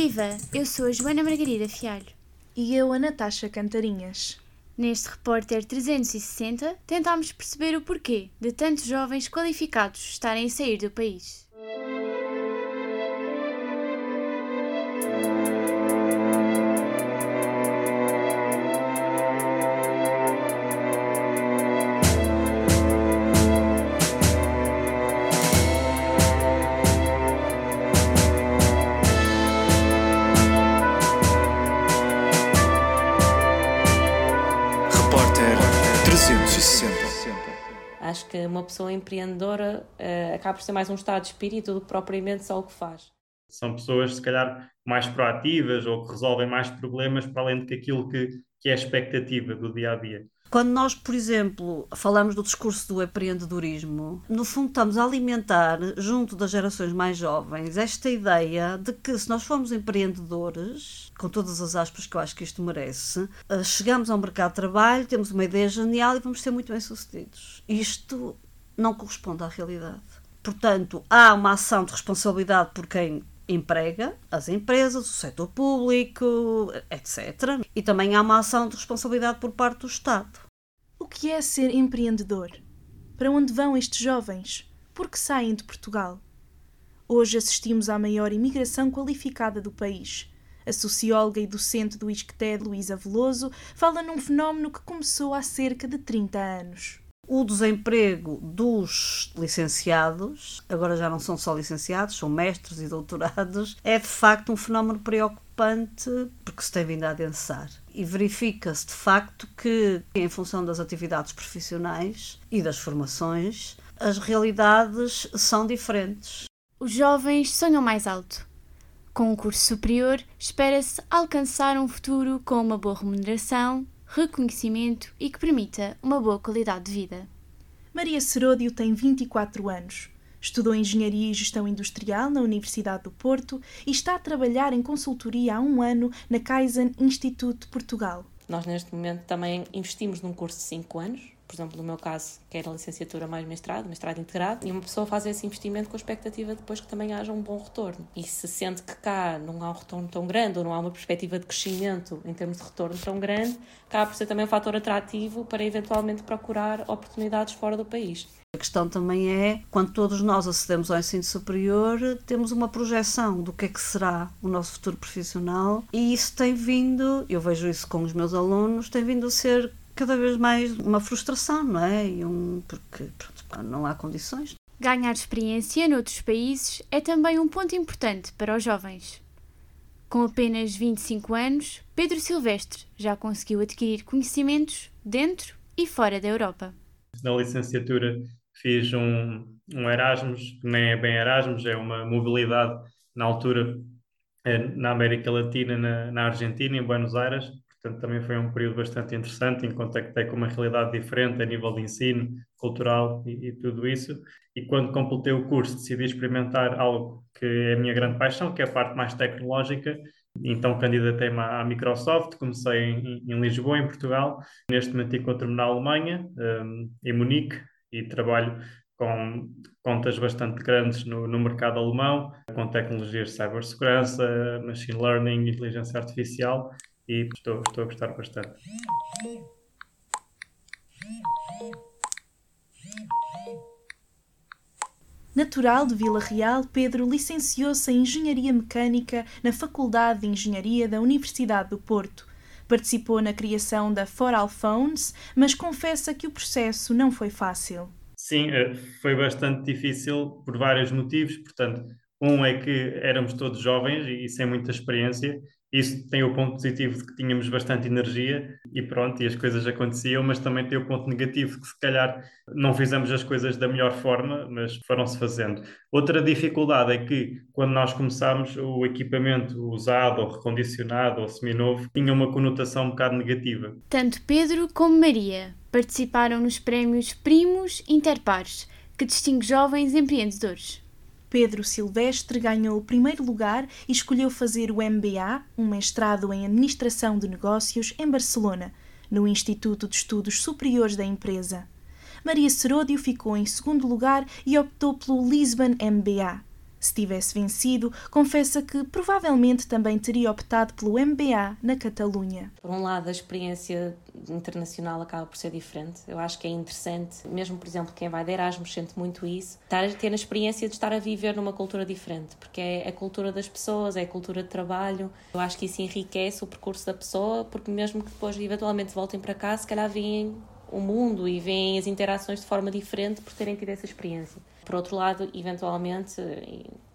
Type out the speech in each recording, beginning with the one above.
Viva! Eu sou a Joana Margarida Fialho. E eu, a Natasha Cantarinhas. Neste Repórter 360, tentámos perceber o porquê de tantos jovens qualificados estarem a sair do país. 360. Acho que uma pessoa empreendedora eh, acaba por ser mais um estado de espírito do que propriamente só o que faz. São pessoas, se calhar, mais proativas ou que resolvem mais problemas para além de aquilo que, que é a expectativa do dia a dia. Quando nós, por exemplo, falamos do discurso do empreendedorismo, no fundo estamos a alimentar, junto das gerações mais jovens, esta ideia de que se nós formos empreendedores, com todas as aspas que eu acho que isto merece, eh, chegamos ao mercado de trabalho, temos uma ideia genial e vamos ser muito bem-sucedidos. Isto não corresponde à realidade. Portanto, há uma ação de responsabilidade por quem emprega, as empresas, o setor público, etc. E também há uma ação de responsabilidade por parte do Estado. O que é ser empreendedor? Para onde vão estes jovens? Por que saem de Portugal? Hoje assistimos à maior imigração qualificada do país. A socióloga e docente do ISCTE, Luísa Veloso, fala num fenómeno que começou há cerca de 30 anos. O desemprego dos licenciados, agora já não são só licenciados, são mestres e doutorados, é de facto um fenómeno preocupante porque se tem vindo a adensar. E verifica-se de facto que, em função das atividades profissionais e das formações, as realidades são diferentes. Os jovens sonham mais alto. Com um curso superior, espera-se alcançar um futuro com uma boa remuneração, reconhecimento e que permita uma boa qualidade de vida. Maria Seródio tem 24 anos. Estudou Engenharia e Gestão Industrial na Universidade do Porto e está a trabalhar em consultoria há um ano na Kaizen Institute de Portugal. Nós, neste momento, também investimos num curso de 5 anos, por exemplo, no meu caso, que era licenciatura mais mestrado, mestrado integrado, e uma pessoa faz esse investimento com a expectativa depois que também haja um bom retorno. E se sente que cá não há um retorno tão grande ou não há uma perspectiva de crescimento em termos de retorno tão grande, acaba por ser também um fator atrativo para eventualmente procurar oportunidades fora do país. A questão também é, quando todos nós acedemos ao ensino superior, temos uma projeção do que é que será o nosso futuro profissional e isso tem vindo, eu vejo isso com os meus alunos, tem vindo a ser cada vez mais uma frustração, não é? E um, porque pronto, não há condições. Ganhar experiência noutros países é também um ponto importante para os jovens. Com apenas 25 anos, Pedro Silvestre já conseguiu adquirir conhecimentos dentro e fora da Europa. Na licenciatura fiz um, um Erasmus, que nem é bem Erasmus, é uma mobilidade na altura eh, na América Latina, na, na Argentina, em Buenos Aires. Portanto, também foi um período bastante interessante, em contactei com uma realidade diferente a nível de ensino, cultural e, e tudo isso. E quando completei o curso, decidi experimentar algo que é a minha grande paixão, que é a parte mais tecnológica. Então candidatei-me à Microsoft, comecei em, em, Lisboa, em Portugal. Neste momento encontro-me na Alemanha, um, em Munique, e trabalho com contas bastante grandes no, no mercado alemão, com tecnologias de cibersegurança, machine learning, inteligência artificial, e estou, estou a gostar bastante. Natural de Vila Real, Pedro licenciou-se em Engenharia Mecânica na Faculdade de Engenharia da Universidade do Porto. Participou na criação da Foral Phones, mas confessa que o processo não foi fácil. Sim, foi bastante difícil por vários motivos. Portanto, um é que éramos todos jovens e sem muita experiência. Isso tem o ponto positivo de que tínhamos bastante energia e pronto, e as coisas aconteciam, mas também tem o ponto negativo que se calhar não fizemos as coisas da melhor forma, mas foram-se fazendo. Outra dificuldade é que quando nós começámos, o equipamento usado ou recondicionado ou seminovo tinha uma conotação um bocado negativa. Tanto Pedro como Maria participaram nos prémios Primos Interpares, que distingue jovens empreendedores. Pedro Silvestre ganhou o primeiro lugar e escolheu fazer o MBA, um mestrado em Administração de Negócios, em Barcelona, no Instituto de Estudos Superiores da empresa. Maria Seródio ficou em segundo lugar e optou pelo Lisbon MBA. Se tivesse vencido, confessa que provavelmente também teria optado pelo MBA na Catalunha. Por um lado, a experiência internacional acaba por ser diferente. Eu acho que é interessante, mesmo por exemplo, quem vai de Erasmus sente muito isso, estar a ter a experiência de estar a viver numa cultura diferente, porque é a cultura das pessoas, é a cultura de trabalho. Eu acho que isso enriquece o percurso da pessoa, porque mesmo que depois eventualmente voltem para cá, se calhar veem o mundo e veem as interações de forma diferente por terem tido essa experiência. Por outro lado, eventualmente,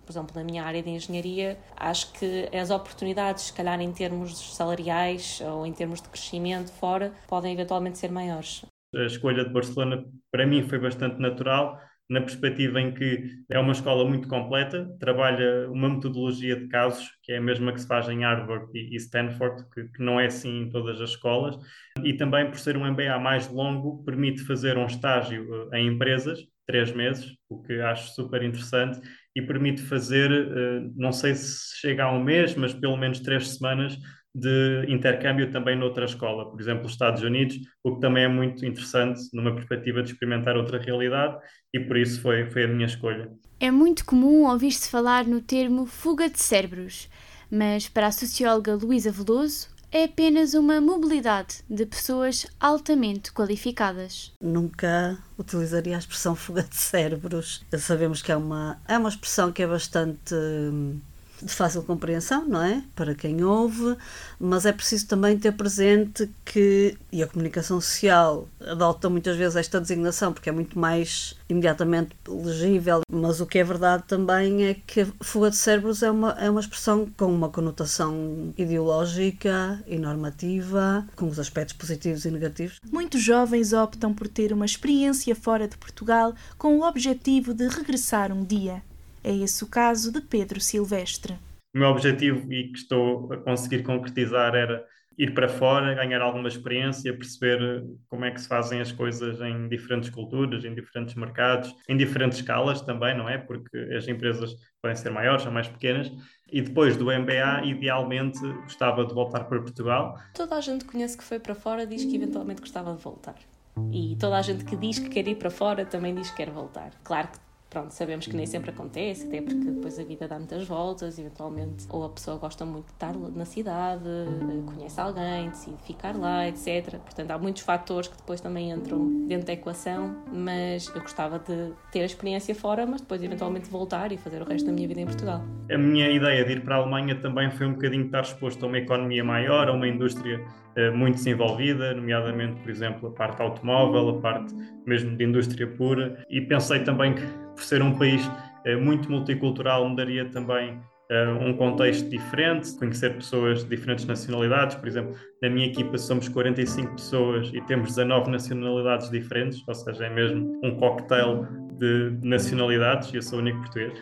por exemplo, na minha área de engenharia, acho que as oportunidades, se calhar em termos salariais ou em termos de crescimento fora, podem eventualmente ser maiores. A escolha de Barcelona, para mim, foi bastante natural na perspectiva em que é uma escola muito completa, trabalha uma metodologia de casos, que é a mesma que se faz em Harvard e Stanford, que, que, não é assim em todas as escolas, e também por ser um MBA mais longo, permite fazer um estágio eh, em empresas, três meses, o que acho super interessante, e permite fazer, eh, não sei se chega a um mês, mas pelo menos três semanas de intercâmbio também noutra escola, por exemplo, os Estados Unidos, o que também é muito interessante numa perspectiva de experimentar outra realidade e por isso foi, foi a minha escolha. É muito comum ouvir-se falar no termo fuga de cérebros, mas para a socióloga Luísa Veloso é apenas uma mobilidade de pessoas altamente qualificadas. Nunca utilizaria a expressão fuga de cérebros. Sabemos que é uma, é uma expressão que é bastante hum, de fácil compreensão, não é? Para quem ouve, mas é preciso também ter presente que, e a comunicação social adota muitas vezes esta designação porque é muito mais imediatamente legível, mas o que é verdade também é que fuga de cérebros é uma, é uma expressão com uma conotação ideológica e normativa, com os aspectos positivos e negativos. Muitos jovens optam por ter uma experiência fora de Portugal com o objetivo de regressar um dia. É esse o caso de Pedro Silvestre. O meu objetivo e que estou a conseguir concretizar era ir para fora, ganhar alguma experiência, perceber como é que se fazem as coisas em diferentes culturas, em diferentes mercados, em diferentes escalas também, não é? Porque as empresas podem ser maiores ou mais pequenas. E depois do MBA, idealmente gostava de voltar para Portugal. Toda a gente que conhece que foi para fora diz que eventualmente gostava de voltar. E toda a gente que diz que quer ir para fora também diz que quer voltar. Claro que pronto, sabemos que nem sempre acontece, até porque depois a vida dá muitas voltas, eventualmente, ou a pessoa gosta muito de estar na cidade, conhece alguém, decide ficar lá, etc. Portanto, há muitos fatores que depois também entram dentro da equação, mas eu gostava de ter a experiência fora, mas depois eventualmente voltar e fazer o resto da minha vida em Portugal. A minha ideia de ir para a Alemanha também foi um bocadinho estar exposto a uma economia maior, a uma indústria eh, muito desenvolvida, nomeadamente, por exemplo, a parte automóvel, a parte mesmo de indústria pura, e pensei também que, por ser um país eh, muito multicultural, me daria também eh, um contexto diferente, conhecer pessoas de diferentes nacionalidades. Por exemplo, na minha equipa somos 45 pessoas e temos 19 nacionalidades diferentes, ou seja, é mesmo um cocktail de nacionalidades, e eu sou o único português.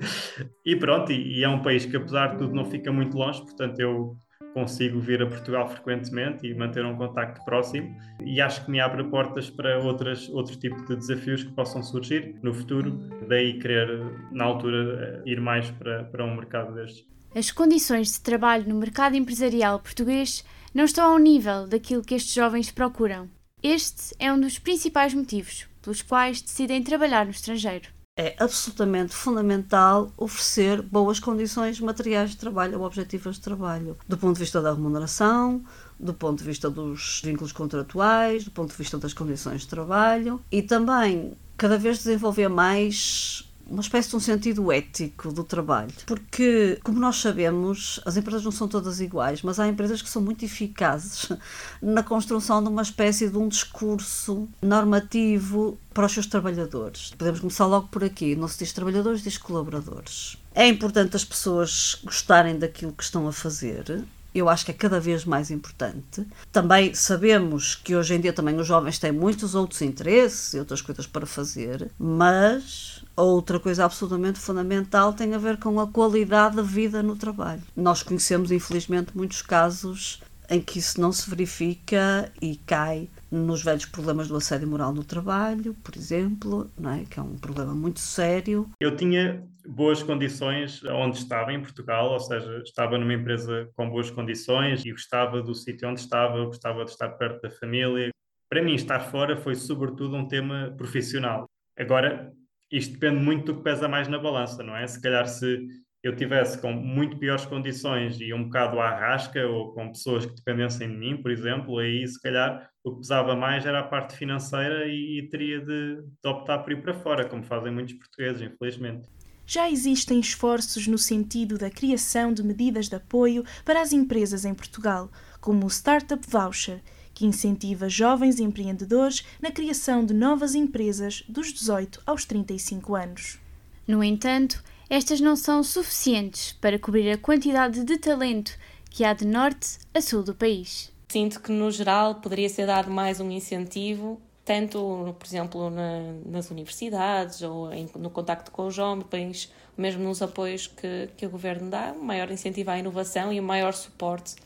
e pronto, e, e é um país que apesar de tudo não fica muito longe, portanto eu consigo vir a Portugal frequentemente e manter um contacto próximo e acho que me abre portas para outras, outros tipos de desafios que possam surgir no futuro, daí querer na altura ir mais para, para um mercado destes. As condições de trabalho no mercado empresarial português não estão ao nível daquilo que estes jovens procuram. Este é um dos principais motivos pelos quais decidem trabalhar no estrangeiro é absolutamente fundamental oferecer boas condições materiais de trabalho ou objetivas de trabalho, do ponto de vista da remuneração, do ponto de vista dos vínculos contratuais, do ponto de vista das condições de trabalho e também cada vez desenvolver mais uma espécie de um sentido ético do trabalho. Porque, como nós sabemos, as empresas não são todas iguais, mas há empresas que são muito eficazes na construção de uma espécie de um discurso normativo para os seus trabalhadores. Podemos começar logo por aqui. Não se diz trabalhadores, diz colaboradores. É importante as pessoas gostarem daquilo que estão a fazer, eu acho que é cada vez mais importante. Também sabemos que hoje em dia também os jovens têm muitos outros interesses e outras coisas para fazer, mas outra coisa absolutamente fundamental tem a ver com a qualidade da vida no trabalho. Nós conhecemos, infelizmente, muitos casos em que isso não se verifica e cai nos velhos problemas do assédio moral no trabalho, por exemplo, não é? que é um problema muito sério. Eu tinha boas condições onde estava, em Portugal, ou seja, estava numa empresa com boas condições e gostava do sítio onde estava, gostava de estar perto da família. Para mim, estar fora foi sobretudo um tema profissional. Agora, isto depende muito do que pesa mais na balança, não é? Se calhar se eu tivesse com muito piores condições e um bocado à rasca ou com pessoas que dependessem de mim, por exemplo, aí se calhar o que pesava mais era a parte financeira e, e teria de, de optar por ir para fora, como fazem muitos portugueses, infelizmente. Já existem esforços no sentido da criação de medidas de apoio para as empresas em Portugal, como o Startup Voucher, que incentiva jovens empreendedores na criação de novas empresas dos 18 aos 35 anos. No entanto, estas não são suficientes para cobrir a quantidade de talento que há de norte a sul do país. Sinto que, no geral, poderia ser dado mais um incentivo, tanto, por exemplo, na, nas universidades ou em, no contacto com os jovens, mesmo nos apoios que, que o governo dá, um maior incentivo à inovação e um maior suporte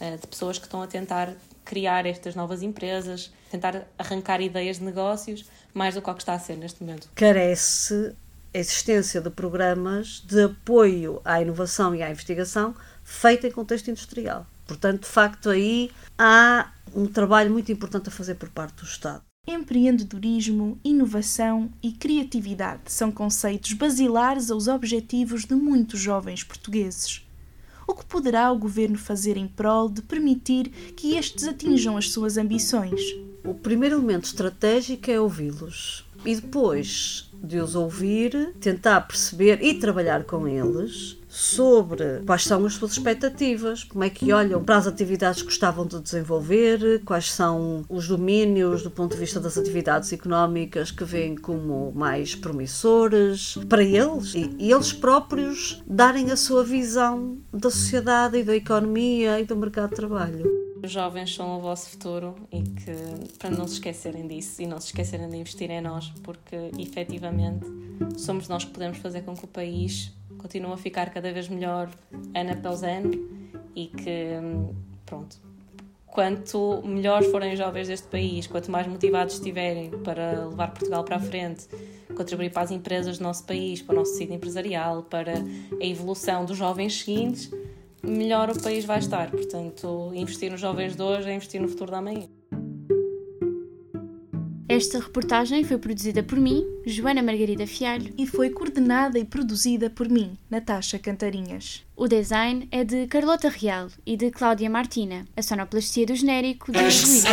uh, de pessoas que estão a tentar criar estas novas empresas, tentar arrancar ideias de negócios, mais do que o que está a ser neste momento. Carece a existência de programas de apoio à inovação e à investigação feita em contexto industrial. Portanto, de facto, aí há um trabalho muito importante a fazer por parte do Estado. Empreendedorismo, inovação e criatividade são conceitos basilares aos objetivos de muitos jovens portugueses. O que poderá o governo fazer em prol de permitir que estes atinjam as suas ambições? O primeiro elemento estratégico é ouvi-los e depois de os ouvir, tentar perceber e trabalhar com eles sobre quais são as suas expectativas, como é que olham para as atividades que gostavam de desenvolver, quais são os domínios do ponto de vista das atividades económicas que veem como mais promissores para eles e, eles próprios darem a sua visão da sociedade e da economia e do mercado de trabalho. Os jovens são o vosso futuro e que para não se esquecerem disso e não se esquecerem de investir em nós, porque efetivamente somos nós que podemos fazer com que o país continue a ficar cada vez melhor ano após ano e que, pronto, quanto melhores forem os jovens deste país, quanto mais motivados estiverem para levar Portugal para a frente, contribuir para as empresas do nosso país, para o nosso tecido empresarial, para a evolução dos jovens seguintes, melhor o país vai estar. Portanto, investir nos jovens de hoje é investir no futuro da manhã. Esta reportagem foi produzida por mim, Joana Margarida Fialho, e foi coordenada e produzida por mim, Natasha Cantarinhas. O design é de Carlota Real e de Cláudia Martina. A sonoplastia do genérico de Luís